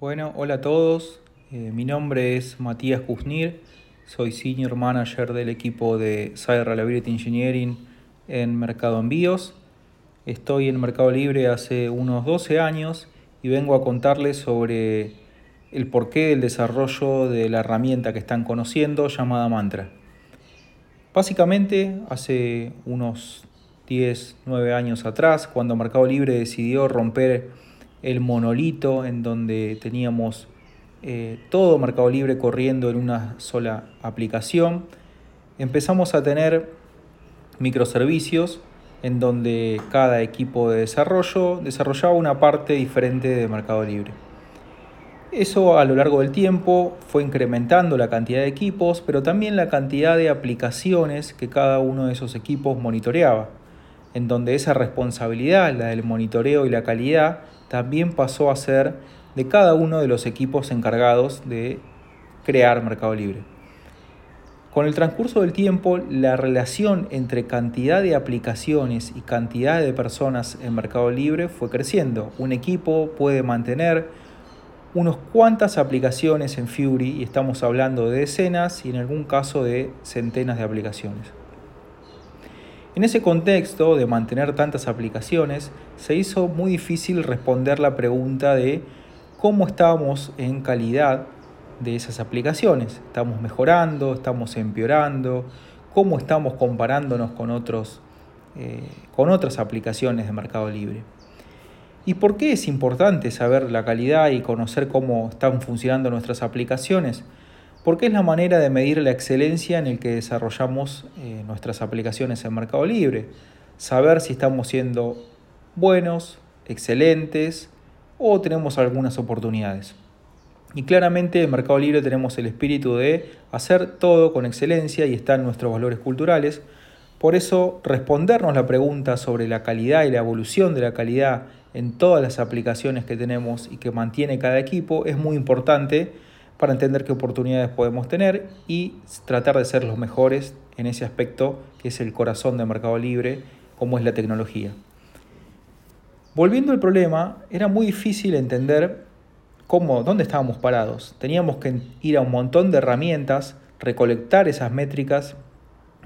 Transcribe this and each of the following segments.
Bueno, hola a todos. Eh, mi nombre es Matías Kuznir. Soy Senior Manager del equipo de Site Reliability Engineering en Mercado Envíos. Estoy en Mercado Libre hace unos 12 años y vengo a contarles sobre el porqué del desarrollo de la herramienta que están conociendo llamada Mantra. Básicamente, hace unos 10, 9 años atrás, cuando Mercado Libre decidió romper el monolito en donde teníamos eh, todo Mercado Libre corriendo en una sola aplicación. Empezamos a tener microservicios en donde cada equipo de desarrollo desarrollaba una parte diferente de Mercado Libre. Eso a lo largo del tiempo fue incrementando la cantidad de equipos, pero también la cantidad de aplicaciones que cada uno de esos equipos monitoreaba, en donde esa responsabilidad, la del monitoreo y la calidad, también pasó a ser de cada uno de los equipos encargados de crear Mercado Libre. Con el transcurso del tiempo, la relación entre cantidad de aplicaciones y cantidad de personas en Mercado Libre fue creciendo. Un equipo puede mantener unos cuantas aplicaciones en Fury y estamos hablando de decenas y en algún caso de centenas de aplicaciones. En ese contexto de mantener tantas aplicaciones, se hizo muy difícil responder la pregunta de cómo estábamos en calidad de esas aplicaciones. ¿Estamos mejorando? ¿Estamos empeorando? ¿Cómo estamos comparándonos con, otros, eh, con otras aplicaciones de Mercado Libre? ¿Y por qué es importante saber la calidad y conocer cómo están funcionando nuestras aplicaciones? Porque es la manera de medir la excelencia en el que desarrollamos eh, nuestras aplicaciones en Mercado Libre. Saber si estamos siendo buenos, excelentes o tenemos algunas oportunidades. Y claramente en Mercado Libre tenemos el espíritu de hacer todo con excelencia y están nuestros valores culturales. Por eso respondernos la pregunta sobre la calidad y la evolución de la calidad en todas las aplicaciones que tenemos y que mantiene cada equipo es muy importante para entender qué oportunidades podemos tener y tratar de ser los mejores en ese aspecto que es el corazón de Mercado Libre, como es la tecnología. Volviendo al problema, era muy difícil entender cómo, dónde estábamos parados. Teníamos que ir a un montón de herramientas, recolectar esas métricas,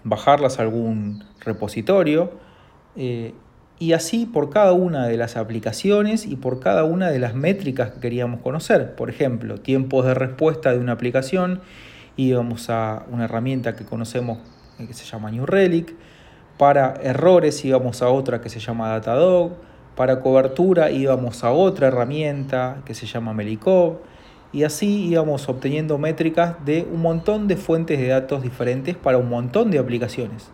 bajarlas a algún repositorio eh, y así por cada una de las aplicaciones y por cada una de las métricas que queríamos conocer. Por ejemplo, tiempos de respuesta de una aplicación, íbamos a una herramienta que conocemos eh, que se llama New Relic, para errores íbamos a otra que se llama Datadog, para cobertura íbamos a otra herramienta que se llama Melikov, y así íbamos obteniendo métricas de un montón de fuentes de datos diferentes para un montón de aplicaciones.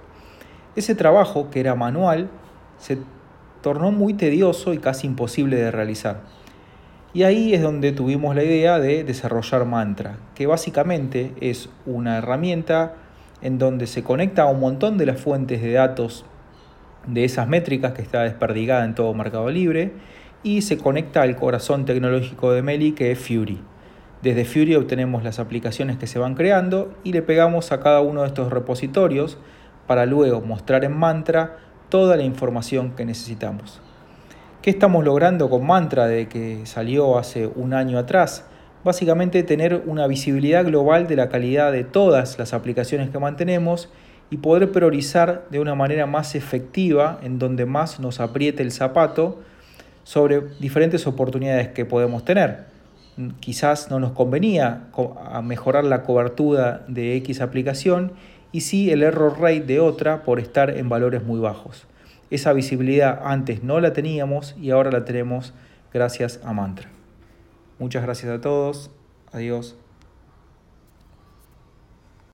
Ese trabajo, que era manual, se tornó muy tedioso y casi imposible de realizar. Y ahí es donde tuvimos la idea de desarrollar Mantra, que básicamente es una herramienta en donde se conecta a un montón de las fuentes de datos de esas métricas que está desperdigada en todo Mercado Libre y se conecta al corazón tecnológico de Meli que es Fury. Desde Fury obtenemos las aplicaciones que se van creando y le pegamos a cada uno de estos repositorios para luego mostrar en Mantra toda la información que necesitamos. ¿Qué estamos logrando con Mantra de que salió hace un año atrás? Básicamente tener una visibilidad global de la calidad de todas las aplicaciones que mantenemos y poder priorizar de una manera más efectiva en donde más nos apriete el zapato sobre diferentes oportunidades que podemos tener. Quizás no nos convenía mejorar la cobertura de X aplicación y sí el error rate de otra por estar en valores muy bajos. Esa visibilidad antes no la teníamos y ahora la tenemos gracias a Mantra. Muchas gracias a todos. Adiós.